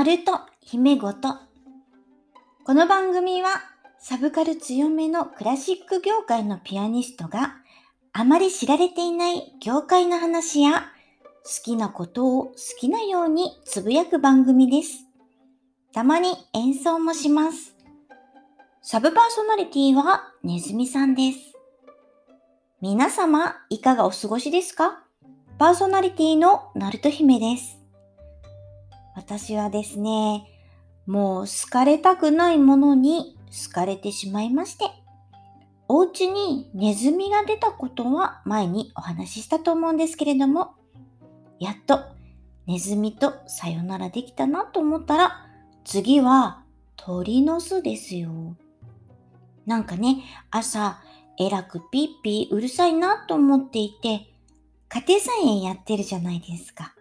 ナルト姫ごと。この番組はサブカル強めのクラシック業界のピアニストがあまり知られていない業界の話や好きなことを好きなようにつぶやく番組です。たまに演奏もします。サブパーソナリティはネズミさんです。皆様いかがお過ごしですか？パーソナリティのナルト姫です。私はですね、もう好かれたくないものに好かれてしまいまして、お家にネズミが出たことは前にお話ししたと思うんですけれども、やっとネズミとさよならできたなと思ったら、次は鳥の巣ですよ。なんかね、朝、えらくピッピーうるさいなと思っていて、家庭菜園やってるじゃないですか。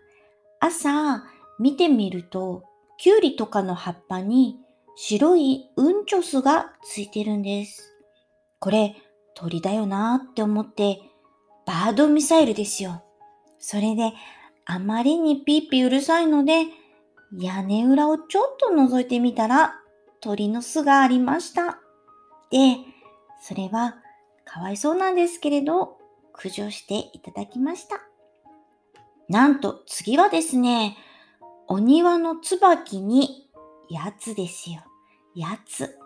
朝、見てみると、キュウリとかの葉っぱに白いうんちょすがついてるんです。これ鳥だよなーって思って、バードミサイルですよ。それで、あまりにピーピーうるさいので、屋根裏をちょっと覗いてみたら、鳥の巣がありました。で、それはかわいそうなんですけれど、駆除していただきました。なんと次はですね、お庭の椿に、やつですよ。やつ。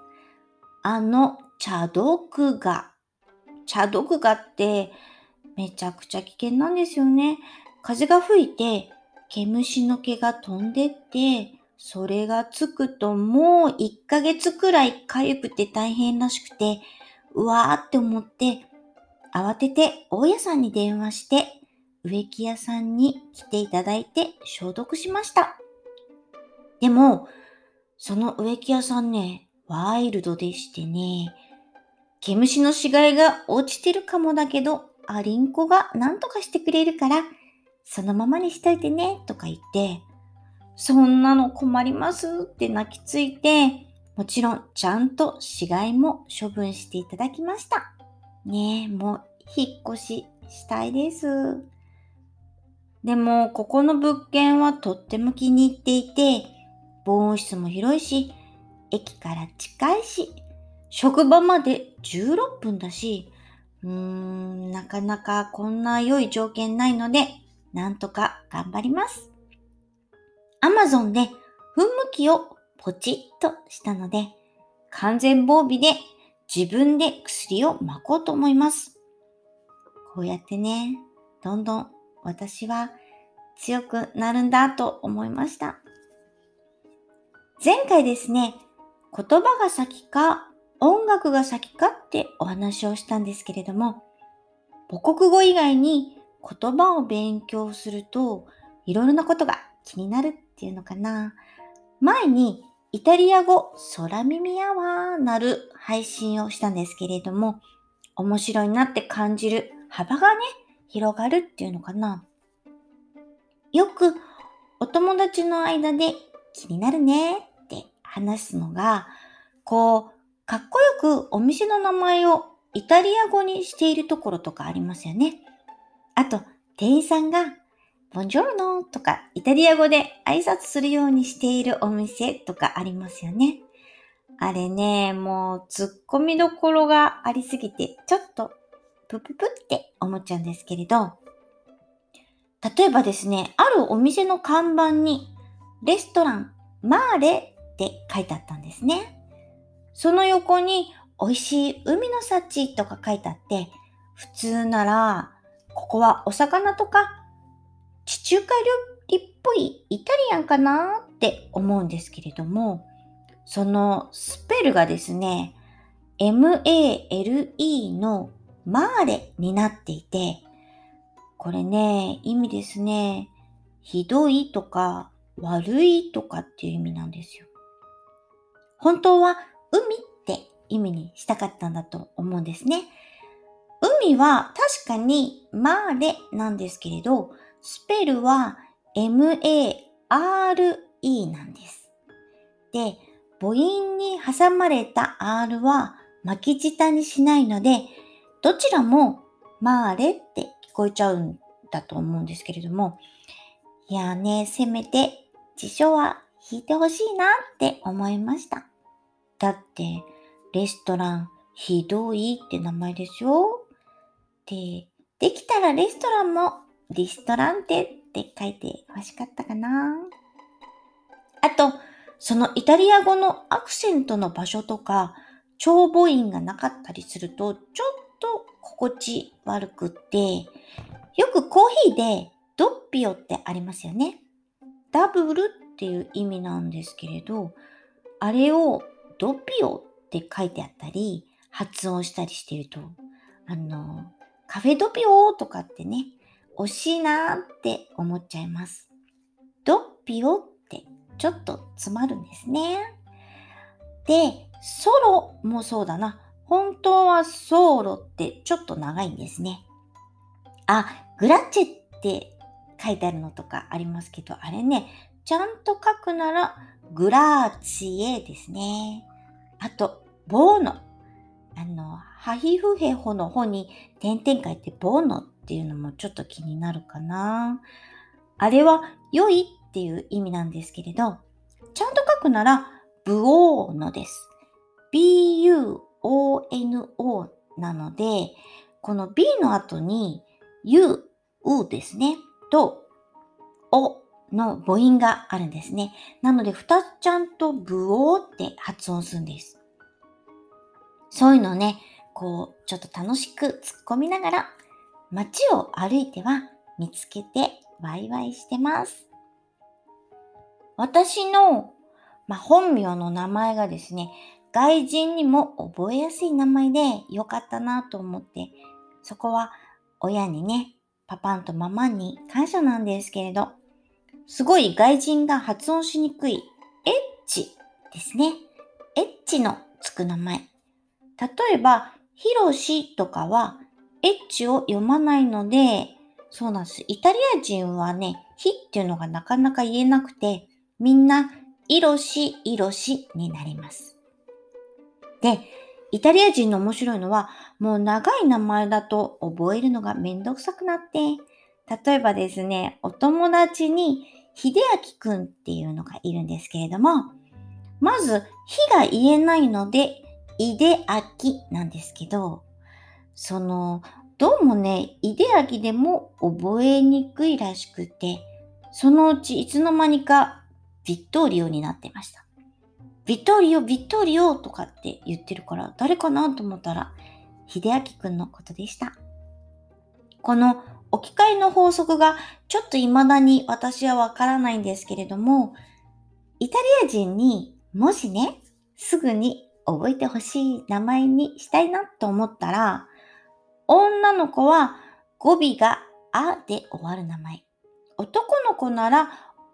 あの、茶毒が。茶毒がってめちゃくちゃ危険なんですよね。風が吹いて、毛虫の毛が飛んでって、それがつくともう1ヶ月くらい痒くて大変らしくて、うわーって思って、慌てて大家さんに電話して、植木屋さんに来ていただいて消毒しました。でも、その植木屋さんね、ワイルドでしてね、毛虫の死骸が落ちてるかもだけど、アリンコが何とかしてくれるから、そのままにしといてね、とか言って、そんなの困りますって泣きついて、もちろんちゃんと死骸も処分していただきました。ねえ、もう引っ越ししたいです。でも、ここの物件はとっても気に入っていて、防音室も広いし、駅から近いし、職場まで16分だし、うーん、なかなかこんな良い条件ないので、なんとか頑張ります。アマゾンで噴霧器をポチッとしたので、完全防備で自分で薬を巻こうと思います。こうやってね、どんどん私は強くなるんだと思いました。前回ですね、言葉が先か音楽が先かってお話をしたんですけれども、母国語以外に言葉を勉強するといろいろなことが気になるっていうのかな。前にイタリア語空耳アワーなる配信をしたんですけれども、面白いなって感じる幅がね、広がるっていうのかな？よくお友達の間で気になるねって話すのが、こう、かっこよくお店の名前をイタリア語にしているところとかありますよね。あと、店員さんが、ボンジョルノとかイタリア語で挨拶するようにしているお店とかありますよね。あれね、もう突っ込みどころがありすぎて、ちょっとプププって思っちゃうんですけれど、例えばですね、あるお店の看板に、レストランマーレって書いてあったんですね。その横に、美味しい海の幸とか書いてあって、普通なら、ここはお魚とか地中海料理っぽいイタリアンかなって思うんですけれども、そのスペルがですね、MALE のマーレになっていて、これね、意味ですね。ひどいとか悪いとかっていう意味なんですよ。本当は海って意味にしたかったんだと思うんですね。海は確かにマーレなんですけれど、スペルは M-A-R-E なんです。で、母音に挟まれた R は巻き舌にしないので、どちらもマーレって聞こえちゃうんだと思うんですけれども、いやね、せめて辞書は引いてほしいなって思いました。だって、レストランひどいって名前ですよ。で、できたらレストランもリストランテって書いて欲しかったかな。あと、そのイタリア語のアクセントの場所とか、長母音がなかったりすると、ちょっと心地悪くって、よくコーヒーでドッピオってありますよね。ダブルっていう意味なんですけれど、あれをドピオって書いてあったり、発音したりしてると、あの、カフェドピオとかってね、惜しいなって思っちゃいます。ドッピオってちょっと詰まるんですね。で、ソロもそうだな。本当はソーロってちょっと長いんですね。あ、グラッチェって書いてあるのとかありますけど、あれね、ちゃんと書くならグラーチエですね。あと、ボーノ。あの、ハヒフヘホの方に点々書いてボーノっていうのもちょっと気になるかな。あれは良いっていう意味なんですけれど、ちゃんと書くならブオーノです。b u ONO なので、この b の後に u、うですね、と、おの母音があるんですね。なので、二つちゃんとブオーって発音するんです。そういうのね、こう、ちょっと楽しく突っ込みながら、街を歩いては見つけてワイワイしてます。私の、まあ、本名の名前がですね、外人にも覚えやすい名前でよかったなと思って、そこは親にね、パパンとママに感謝なんですけれど、すごい外人が発音しにくいエッチですね。エッチのつく名前。例えば、ヒロシとかはエッチを読まないので、そうなんです。イタリア人はね、ヒっていうのがなかなか言えなくて、みんな、イロシ、イロシになります。で、イタリア人の面白いのは、もう長い名前だと覚えるのがめんどくさくなって、例えばですね、お友達に、秀明くんっていうのがいるんですけれども、まず、ひが言えないので、いであきなんですけど、その、どうもね、いであきでも覚えにくいらしくて、そのうちいつの間にかビットーリオになってました。ビットリオ、ビットリオとかって言ってるから、誰かなと思ったら、秀明くんのことでした。この置き換えの法則がちょっと未だに私はわからないんですけれども、イタリア人にもしね、すぐに覚えてほしい名前にしたいなと思ったら、女の子は語尾があで終わる名前。男の子なら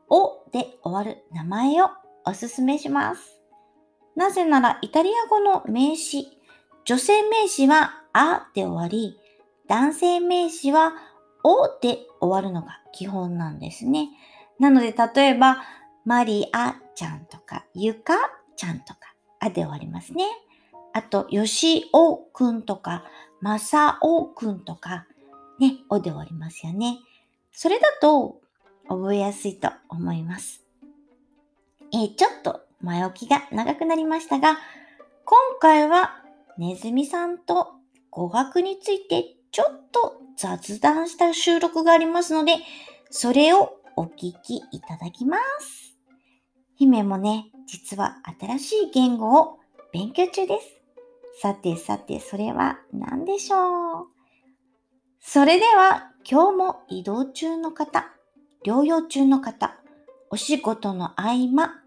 おで終わる名前をおすすめします。なぜならイタリア語の名詞、女性名詞はあで終わり、男性名詞はおで終わるのが基本なんですね。なので例えば、マリアちゃんとか、ゆかちゃんとか、あで終わりますね。あと、よしおくんとか、まさおくんとか、ね、おで終わりますよね。それだと覚えやすいと思います。えーちょっと前置きが長くなりましたが、今回はネズミさんと語学についてちょっと雑談した収録がありますので、それをお聞きいただきます。姫もね、実は新しい言語を勉強中です。さてさて、それは何でしょう？それでは、今日も移動中の方、療養中の方、お仕事の合間、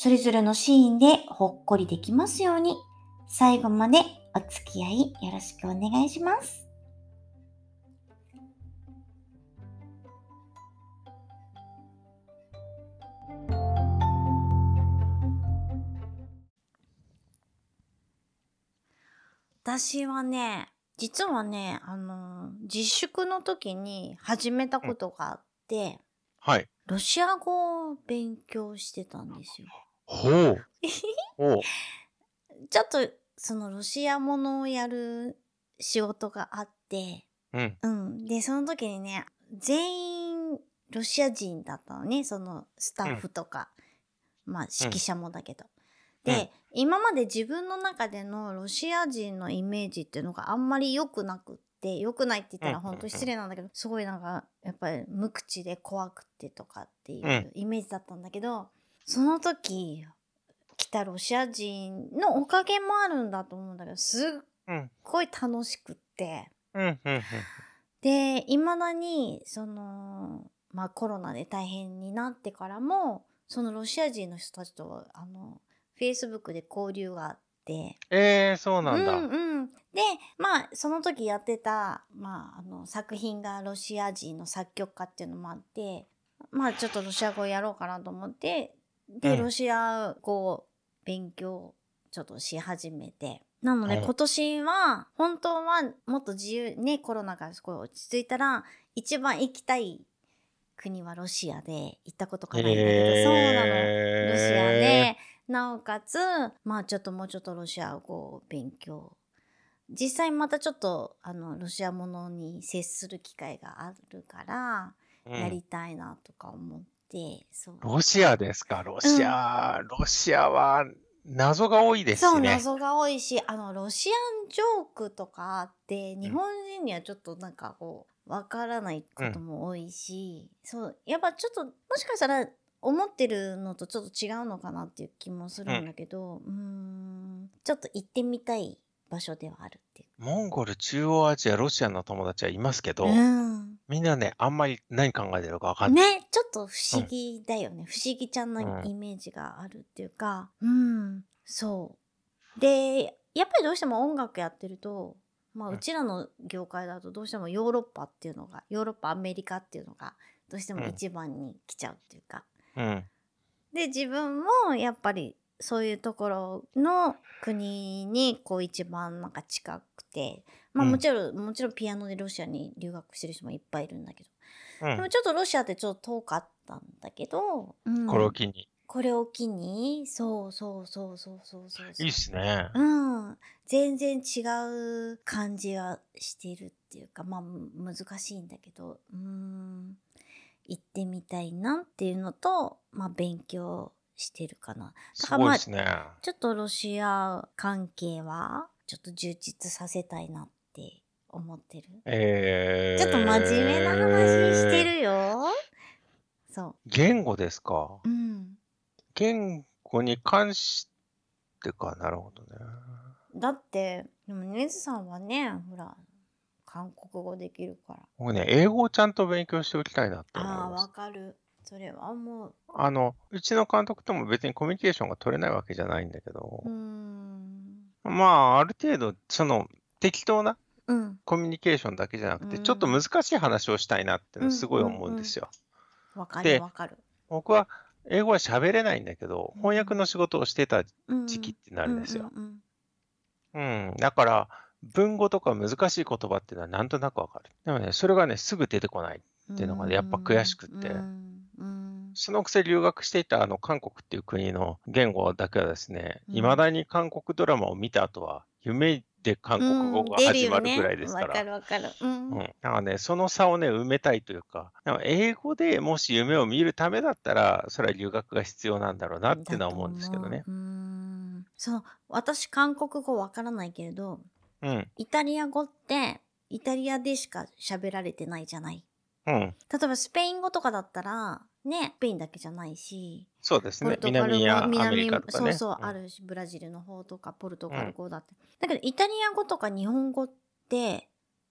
それぞれのシーンでほっこりできますように、最後までお付き合いよろしくお願いします。私はね、実はね、あの、自粛の時に始めたことがあって、はい。ロシア語を勉強してたんですよ。ほう。ほう。ちょっとそのロシアものをやる仕事があって、うん。うん。で、その時にね、全員ロシア人だったのね、そのスタッフとか。まあ指揮者もだけど。うんで、今まで自分の中でのロシア人のイメージっていうのがあんまり良くなくって良くないって言ったらうんうんうん本当に失礼なんだけど、すごいなんかやっぱり無口で怖くてとかっていううんイメージだったんだけど、その時来たロシア人のおかげもあるんだと思うんだけどすっうん。ごい楽しくって。でいまだにその、まあ、コロナで大変になってからもそのロシア人の人たちとあのフェイスブックで交流があってええそうなんだ。うんうん、でまあその時やってた、まあ、あの作品がロシア人の作曲家っていうのもあってまあちょっとロシア語やろうかなと思ってで、うんロシア語を勉強ちょっとし始めて。なので、はい。今年は本当はもっと自由ねコロナがすごい落ち着いたら一番行きたい国はロシアで行ったことがないんだけど、そうなの。ロシアで、なおかつ、まあちょっともうちょっとロシア語を勉強。実際またちょっと、あの、ロシアものに接する機会があるから、うん。やりたいなとか思って、そう。ロシアですか、ロシア、ロシアは謎が多いですそう。謎が多いし、あの、ロシアンジョークとかって、日本人にはちょっとなんかこう、わからないことも多いし、そう、やっぱちょっと、もしかしたら、思ってるのとちょっと違うのかなっていう気もするんだけど、うーん、ちょっと行ってみたい場所ではあるっていう。モンゴル、中央アジア、ロシアの友達はいますけど、うん。みんなね、あんまり何考えてるかわかんない。ね、ちょっと不思議だよね。不思議ちゃんなうんイメージがあるっていうか、うん、そう。で、やっぱりどうしても音楽やってると、まあ、うんうちらの業界だとどうしてもヨーロッパっていうのが、ヨーロッパ、アメリカっていうのが、どうしてもうん一番に来ちゃうっていうか。うん。で、自分もやっぱりそういうところの国にこう一番なんか近くて、まあうんもちろん、もちろんピアノでロシアに留学してる人もいっぱいいるんだけど、うんでも。ちょっとロシアってちょっと遠かったんだけど、うんこれを機に。これを機に、そうそうそうそうそうそうそう。いいっすね。うん。全然違う感じはしてるっていうか、まあむ難しいんだけど、うん。行ってみたいなっていうのと、まあ勉強してるかな。すごいですね。ちょっとロシア関係は、ちょっと充実させたいなって思ってる。えー、ちょっと真面目な話してるよ。そ言語ですか？う。うん。言語に関してか、なるほどね。だって、でもネズさんはね、ほら、韓国語できるから。僕ね、英語をちゃんと勉強しておきたいなって思いああー、わます。かる。それはもう、あの、うちの監督とも別にコミュニケーションが取れないわけじゃないんだけど。まあ、ある程度、その、適当なうん。コミュニケーションだけじゃなくて、うんちょっと難しい話をしたいなってすごい思うんですよ。わかでるわかる。僕は英語は喋れないんだけど、翻訳の仕事をしてたうん時期ってなるんですよ。うんうん。だから、文語とか難しい言葉っていうのはなんとなくわかる。でもね、それがね、すぐ出てこない。うんっていうのがねやっぱ悔しくってうんうんそのくせ留学していたあの韓国っていう国の言語だけはですね、うん未だに韓国ドラマを見た後は、夢で韓国語がうん始まるぐらいですか出るよねわから。るわかる。うんうん。だからね、その差をね、埋めたいというか、だから英語でもし夢を見るためだったら、それは留学が必要なんだろうなっていうのは思うんですけどねううーんそう私韓国語わからないけれどうん。イタリア語ってイタリアでしか喋られてないじゃないうん。例えばスペイン語とかだったらねスペインだけじゃないしそうですね。ポル。トガル語南やアメ南リカとかね。そうそう、ん。あるしブラジルの方とかポルトガル語だって、だけどイタリア語とか日本語って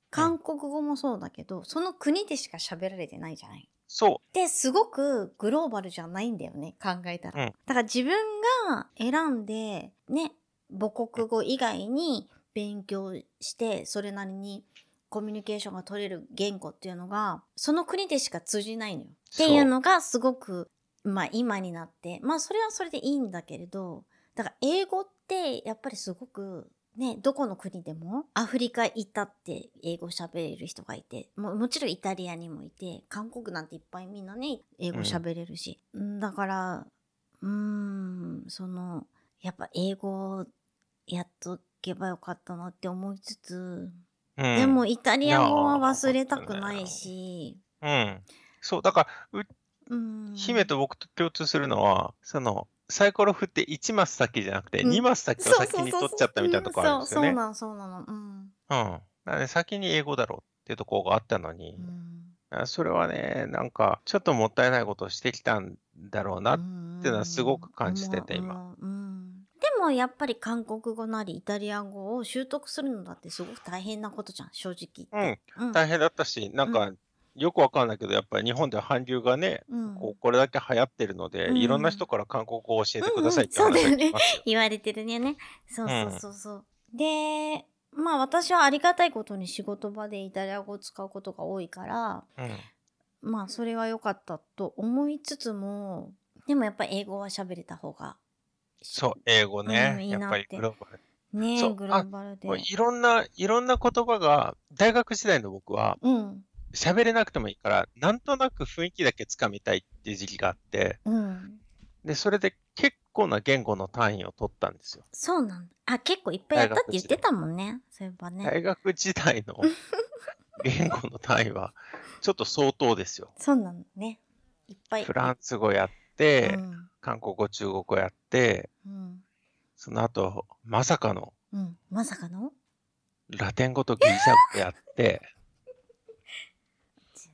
韓国語もそうだけど、その国でしか喋られてないじゃない。そですごくグローバルじゃないんだよね考えたら、うん。だから自分が選んでね母国語以外に勉強してそれなりにコミュニケーションが取れる言語っていうのがその国でしか通じないのよ。っていうのがすごくまあ今になって。まあそれはそれでいいんだけれどだから英語ってやっぱりすごくね、どこの国でもアフリカ行ったって英語喋れる人がいてももちろんイタリアにもいて韓国なんていっぱいみんなね英語喋れるし、うん。だからうーんそのやっぱ英語やっとけばよかったなって思いつつ、う。うん。でもイタリア語は忘れたくないし、うん。そう、だから、ううん、姫と僕と共通するのは、その、サイコロ振って1マス先じゃなくて、うん2マス先をそう先に取っちゃったみたいなとこあるんですよね。そうそうなの、そうなの。うん。うん。だからね、先に英語だろうっていうところがあったのにう、んあそれはね、なんか、ちょっともったいないことをしてきたんだろうな。っていうのはすごく感じてて今。うん。でもやっぱり韓国語なりイタリア語を習得するのだってすごく大変なことじゃん、正直言って。うん。大変だったし、なんか、よくわかんないけど、やっぱり日本では韓流がね、うんこうこれだけ流行ってるので、うんいろんな人から韓国語を教えてくださいってうんうんそうだよね。言われてるね。そうそうそうそう。で、まあ私はありがたいことに仕事場でイタリア語を使うことが多いから、うん。まあそれは良かったと思いつつも、でもやっぱり英語は喋れた方が。そう、英語ね。うんいいやっぱりグローバル。ねそうグローバルで。いろんな、いろんな言葉が、大学時代の僕は、うん。喋れなくてもいいから、なんとなく雰囲気だけつかみたいっていう時期があって、うん。で、それで結構な言語の単位を取ったんですよ。そうなんだ。あ、結構いっぱいやったって言ってたもんね。そういえばね。大学時代の 言語の単位は、ちょっと相当ですよ。そうなのね。いっぱい。フランス語やって、うん。韓国語、中国語やって、うん。その後、まさかのうん。まさかの？ラテン語とギリシャ語やって、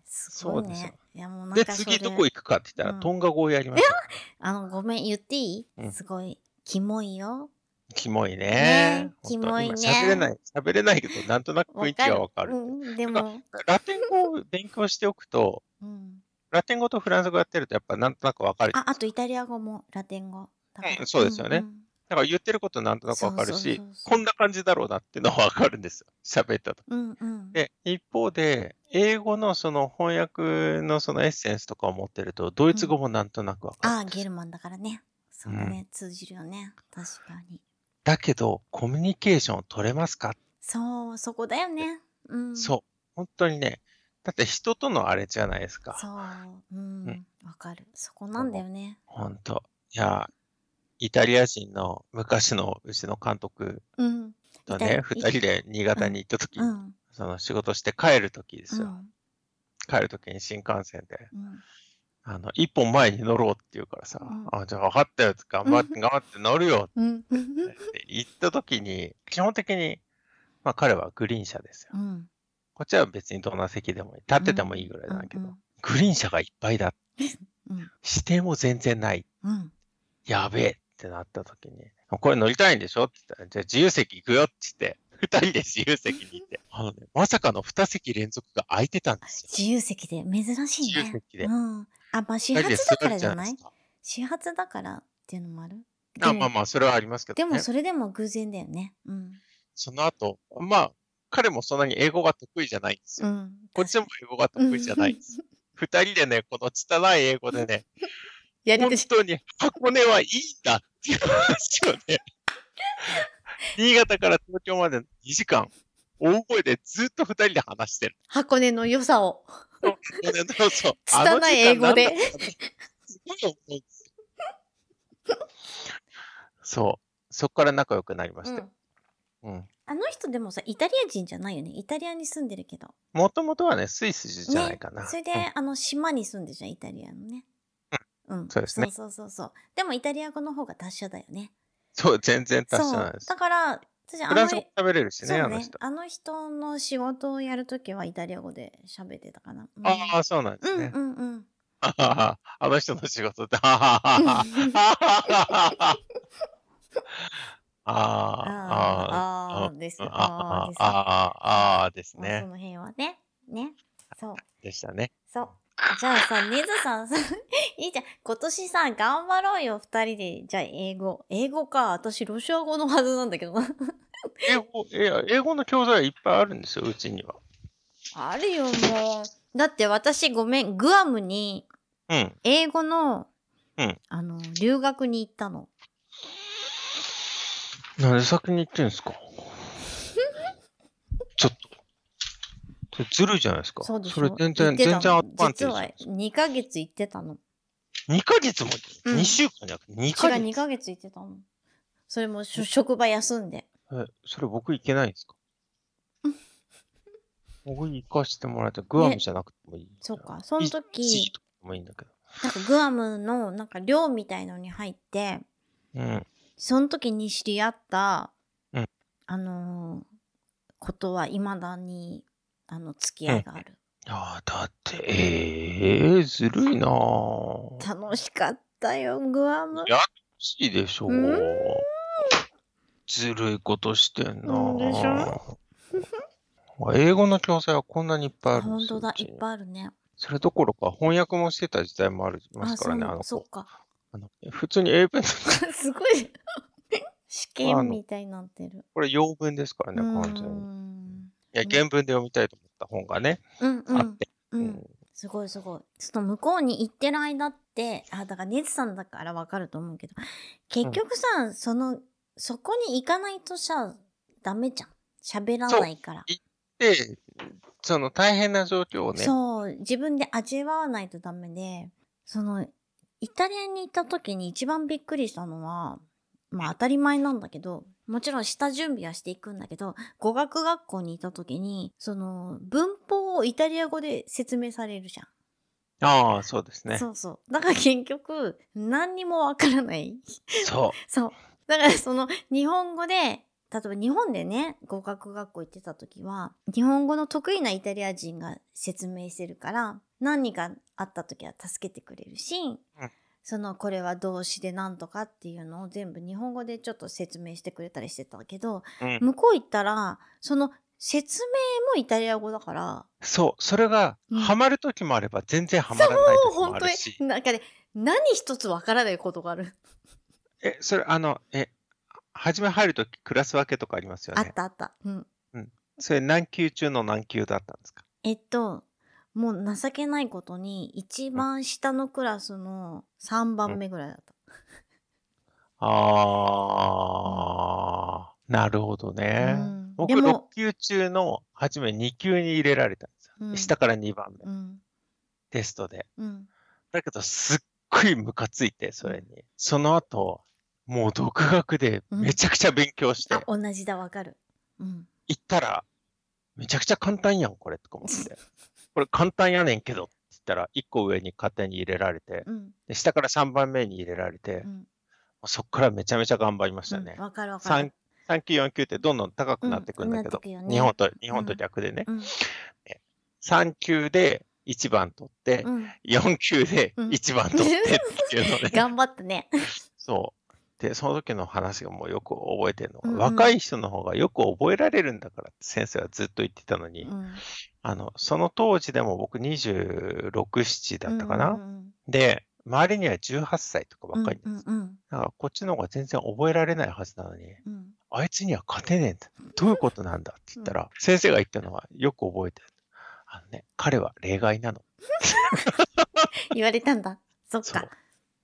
すごいそうですよね。いやもうなんで、かそれ次どこ行くかって言ったら、うんトンガ語をやりました。あの、ごめん、言っていい、うんすごい、キモいよ。キモいね。ねキモいね今喋れない、喋れないけど、なんとなく雰囲気がわかる。うん、でも、ラテン語を勉強しておくと、うん。ラテン語とフランス語やってると、やっぱなんとなくわかる。あ、あとイタリア語もラテン語。うんそうですよねんだから言ってることなんとなくわかるしこんな感じだろうなっていうのはわかるんですよ。喋ったと。うんうん。で、一方で、英語のその翻訳のそのエッセンスとかを持ってると、ドイツ語もなんとなくわかる。ああ、ゲルマンだからね。そうだね、通じるよね。確かに。だけど、コミュニケーション取れますか、そう、そこだよね。うん。そう。本当にね。だって人とのあれじゃないですか。そう。うんうん。わかる。そこなんだよね。本当。いや、イタリア人の昔のうちの監督うん。とね、イタリ二人で新潟に行った時、うん。その仕事して帰る時ですよ。うん。帰る時に新幹線で、うん。あの、一本前に乗ろうって言うからさ、うんあ、じゃあ分かったよ、頑張って、頑張って乗るようん。って言った時に、基本的に、まあ彼はグリーン車ですよ。うん。こっちは別にどんな席でもいい。立っててもいいぐらいだけど、うんうんグリーン車がいっぱいだ。うん。指定も全然ない。うん。やべえってなった時に、これ乗りたいんでしょって言ったら、じゃあ自由席行くよって言って、二人で自由席に行って、あのね、まさかの二席連続が空いてたんですよ。自由席で？珍しいね。自由席でうん。あ、まあ始発だからじゃない？始発だからっていうのもある？あまあまあ、それはありますけどね。でもそれでも偶然だよね。うん。その後、まあ、彼もそんなに英語が得意じゃないんですよ。うん。こっちも英語が得意じゃないんですよ。二人でね、この拙い英語でね、本 やりとし。当に箱根はいいんだっていう話をね、新潟から東京までの2時間、大声でずっと二人で話してる。箱根の良さを。そうそう。拙い英語でい思うんですよ。そう。そこから仲良くなりましたよ。うん。あの人でもさ、イタリア人じゃないよね？イタリアに住んでるけど。もともとはね、スイスじゃないかな。ね、それで、うんあの、島に住んでるじゃん、イタリアのね。うん。そうですねそうそうそう。でもイタリア語の方が達者だよね。そう、全然達者なんです。だから、フランス語喋れるしね、ねあの人。あの人の仕事をやるときはイタリア語で喋ってたかな。うん、ああ、そうなんですね。うんうんうん。あの人の仕事って、ははははは ああ、あああーです。あ、あーです。ああ、あですまあそね。の辺はね。ね。そう。でしたね。そう。じゃあさ、ネズさんさ、いいじゃん。今年さ、頑張ろうよ、二人で。じゃあ、英語。英語か。私、ロシア語のはずなんだけどな。英語、いや英語の教材いっぱいあるんですよ、うちには。あるよ、もう。だって私、ごめん。グアムに、うん。英語の、うんあの、留学に行ったの。なんで先に言ってんですか？ちょっと。それずるいじゃないですか。そうでしょそれ全然、全然アドバンテ実はージです。2ヶ月行ってたの。2ヶ月も、うん2週間じゃなくて？2違う、ヶ月。2ヶ月行ってたの。それもしょ職場休んで。え、それ僕行けないんですか？僕行かしてもらって、グアムじゃなくてもいい。そうか。その時ー、とかでもいいんだけど。なんかグアムのなんか寮みたいのに入って、うん。その時に知り合った、うんあのーことは未だに、あの、付き合いがある。ああ、だって、ええずるいなぁ。楽しかったよ、グアム。や楽しいでしょうんずるいことしてんなうんでしぁ。英語の教材はこんなにいっぱいある本当だ、いっぱいあるね。それどころか翻訳もしてた時代もありますからね、あの子。そっか。あの普通に英文、すごい。試験みたいになってる。これ洋文ですからね、う完全に。ん。いや、原文で読みたいと思った本がね、うんうん。あって。う。うんんすごいすごい。ちょっと向こうに行ってる間って、あ、だからネズさんだからわかると思うけど、結局さ、その、そこに行かないとさ、ダメじゃん。喋らないから。で、その大変な状況をね、そう、自分で味わわないとダメで、その、イタリアに行った時に一番びっくりしたのは、まあ当たり前なんだけど、もちろん下準備はしていくんだけど、語学学校にいた時に、その、文法をイタリア語で説明されるじゃん。ああ、そうですね。そうそう。だから結局、何にもわからない。そう。そう。だからその、日本語で、例えば日本でね、語学学校行ってた時は、日本語の得意なイタリア人が説明してるから、何かあった時は助けてくれるし、その、これは動詞で何とかっていうのを全部日本語でちょっと説明してくれたりしてたけど、うん向こう行ったら、その、説明もイタリア語だから、そう。それが、うんハマる時もあれば、全然ハマらない時も本当あるし。に、なんかね、何一つわからないことがある。え、それ、あの、え、初め入るときクラス分けとかありますよね。あったあった。うん。それ何級中の何級だったんですか？えっと、もう情けないことに、一番下のクラスの3番目ぐらいだった。ああ、なるほどね。うん僕、でも6級中の初め2級に入れられたんですよ。うん下から2番目、うん。テストで。うん。だけど、すっごいムカついて、それに。その後、もう独学でめちゃくちゃ勉強して、あ、同じだ、わかる。うん。行ったら、めちゃくちゃ簡単やん、これ、とか思って。これ簡単やねんけど、って言ったら、1個上に勝手に入れられて、うん。で下から3番目に入れられて、うん。そっからめちゃめちゃ頑張りましたねうん。わかるわか3る。、三級、4級ってどんどん高くなってくんだけど、ね日本と、日本と逆でね。うん。3級で1番取って、うん。4級でうん1番取ってっていうのね。頑張ったね。そう。で、その時の話がもうよく覚えてるのが、うんうん若い人の方がよく覚えられるんだからって先生はずっと言ってたのに、うん。あの、その当時でも僕26、7だったかな、うんうんで、周りには18歳とかばっかりです。うんうんだからこっちの方が全然覚えられないはずなのに、うん。あいつには勝てねえんだ。どういうことなんだって言ったら、先生が言ったのはよく覚えてる。あのね、彼は例外なの。言われたんだ。そっか。。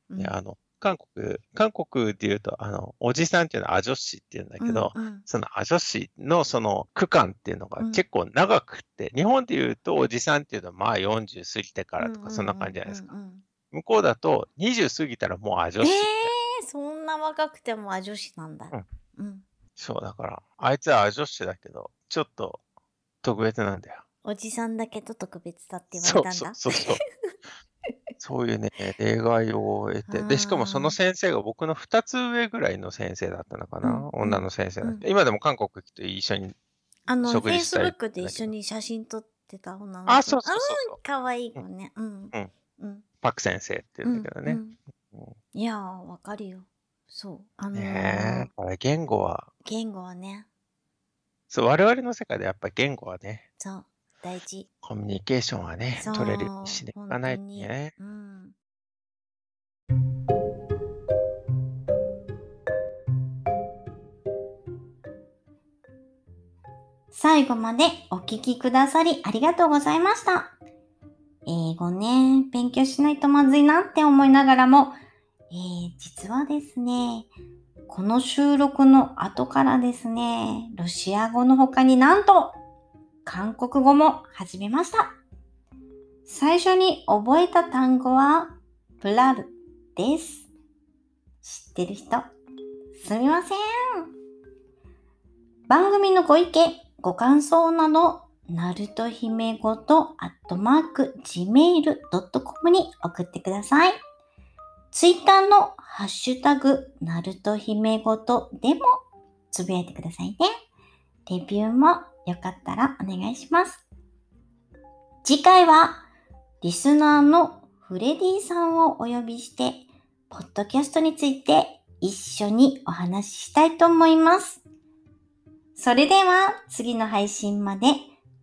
うんで、あの、韓国、韓国で言うと、あの、おじさんっていうのはアジョシって言うんだけど、うんうんそのアジョシのその区間っていうのがうん結構長くって、日本で言うとおじさんっていうのはまあ40過ぎてからとうんうんうんかそんな感じじゃないですか。うんうん向こうだと20過ぎたらもうアジョえシって。ー、そんな若くてもあ女子なんだ。うん。そう、だから、あいつはアジョシだけど、ちょっと特別なんだよ。おじさんだけど特別だって言われたんだ。そうそうそう。そういうね、例外を得て。で、しかもその先生が僕の2つ上ぐらいの先生だったのかな？うん女の先生だった、うん今でも韓国と一緒に。あの、フェイスブックで一緒に写真撮ってた女の子。あ、そうそうそうそう。かわいい子ね。うん。うん。うん。パク先生って言うんだけどね。いやー、わかるよ。そう。あのーねえ。言語は、言語はね、そう、我々の世界でやっぱり言語はね、そう、大事。コミュニケーションはね、そう取れるようにしていかないね。うん。最後までお聞きくださりありがとうございました。英語ね、勉強しないとまずいなって思いながらも、えー、実はですね、この収録の後からですね、ロシア語の他になんと、韓国語も始めました。最初に覚えた単語は、プラルです。知ってる人、すみません。番組のご意見、ご感想など、なると姫ごと、アットマーク、gmail.com に送ってください。ツイッターのハッシュタグ、なると姫ごとでもつぶやいてくださいね。レビューもよかったらお願いします。次回は、リスナーのフレディさんをお呼びして、ポッドキャストについて一緒にお話ししたいと思います。それでは次の配信まで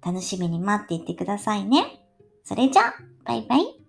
楽しみに待っていてくださいね。それじゃあ、バイバイ。